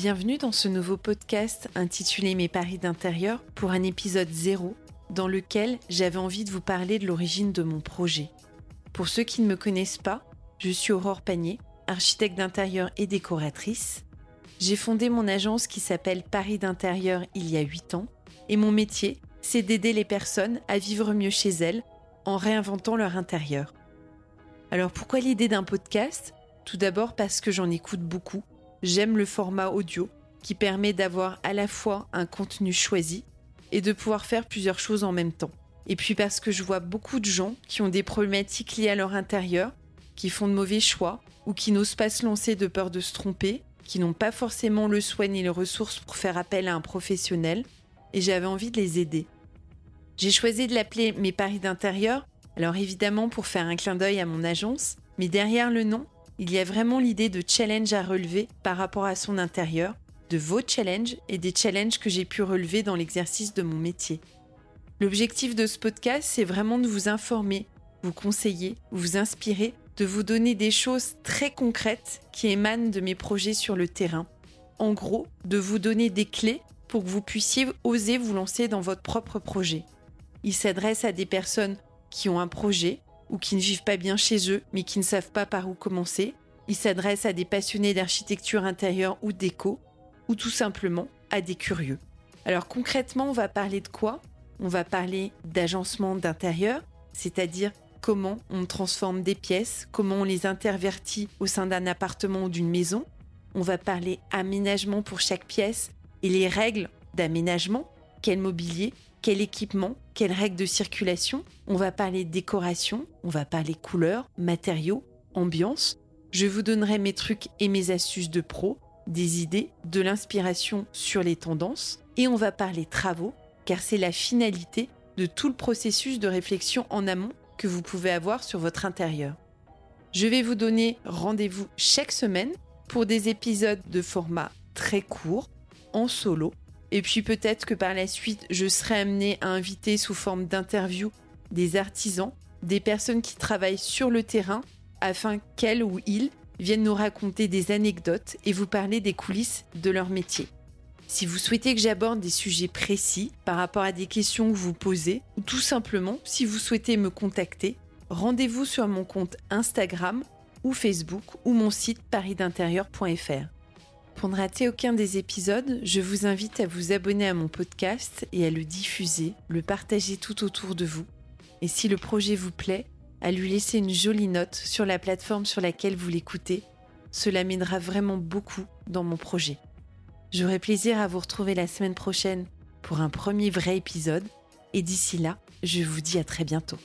Bienvenue dans ce nouveau podcast intitulé Mes paris d'intérieur pour un épisode zéro dans lequel j'avais envie de vous parler de l'origine de mon projet. Pour ceux qui ne me connaissent pas, je suis Aurore Panier, architecte d'intérieur et décoratrice. J'ai fondé mon agence qui s'appelle Paris d'intérieur il y a 8 ans et mon métier, c'est d'aider les personnes à vivre mieux chez elles en réinventant leur intérieur. Alors pourquoi l'idée d'un podcast? Tout d'abord parce que j'en écoute beaucoup. J'aime le format audio qui permet d'avoir à la fois un contenu choisi et de pouvoir faire plusieurs choses en même temps. Et puis parce que je vois beaucoup de gens qui ont des problématiques liées à leur intérieur, qui font de mauvais choix ou qui n'osent pas se lancer de peur de se tromper, qui n'ont pas forcément le soin ni les ressources pour faire appel à un professionnel, et j'avais envie de les aider. J'ai choisi de l'appeler Mes paris d'intérieur alors évidemment pour faire un clin d'œil à mon agence, mais derrière le nom, il y a vraiment l'idée de challenge à relever par rapport à son intérieur, de vos challenges et des challenges que j'ai pu relever dans l'exercice de mon métier. L'objectif de ce podcast, c'est vraiment de vous informer, vous conseiller, vous inspirer, de vous donner des choses très concrètes qui émanent de mes projets sur le terrain. En gros, de vous donner des clés pour que vous puissiez oser vous lancer dans votre propre projet. Il s'adresse à des personnes qui ont un projet ou qui ne vivent pas bien chez eux mais qui ne savent pas par où commencer. Il s'adresse à des passionnés d'architecture intérieure ou déco ou tout simplement à des curieux. Alors concrètement, on va parler de quoi? On va parler d'agencement d'intérieur, c'est-à-dire comment on transforme des pièces, comment on les intervertit au sein d'un appartement ou d'une maison. On va parler aménagement pour chaque pièce et les règles d'aménagement, quel mobilier, quel équipement, quelles règles de circulation. On va parler décoration, on va parler couleurs, matériaux, ambiance. Je vous donnerai mes trucs et mes astuces de pro, des idées, de l'inspiration sur les tendances. Et on va parler travaux, car c'est la finalité de tout le processus de réflexion en amont que vous pouvez avoir sur votre intérieur. Je vais vous donner rendez-vous chaque semaine pour des épisodes de format très court, en solo, et puis peut-être que par la suite, je serai amenée à inviter sous forme d'interview des artisans, des personnes qui travaillent sur le terrain, afin qu'elles ou ils viennent nous raconter des anecdotes et vous parler des coulisses de leur métier. Si vous souhaitez que j'aborde des sujets précis par rapport à des questions que vous posez, ou tout simplement si vous souhaitez me contacter, rendez-vous sur mon compte Instagram ou Facebook ou mon site parisdintérieur.fr. Pour ne rater aucun des épisodes, je vous invite à vous abonner à mon podcast et à le diffuser, le partager tout autour de vous. Et si le projet vous plaît, à lui laisser une jolie note sur la plateforme sur laquelle vous l'écoutez. Cela m'aidera vraiment beaucoup dans mon projet. J'aurai plaisir à vous retrouver la semaine prochaine pour un premier vrai épisode. Et d'ici là, je vous dis à très bientôt.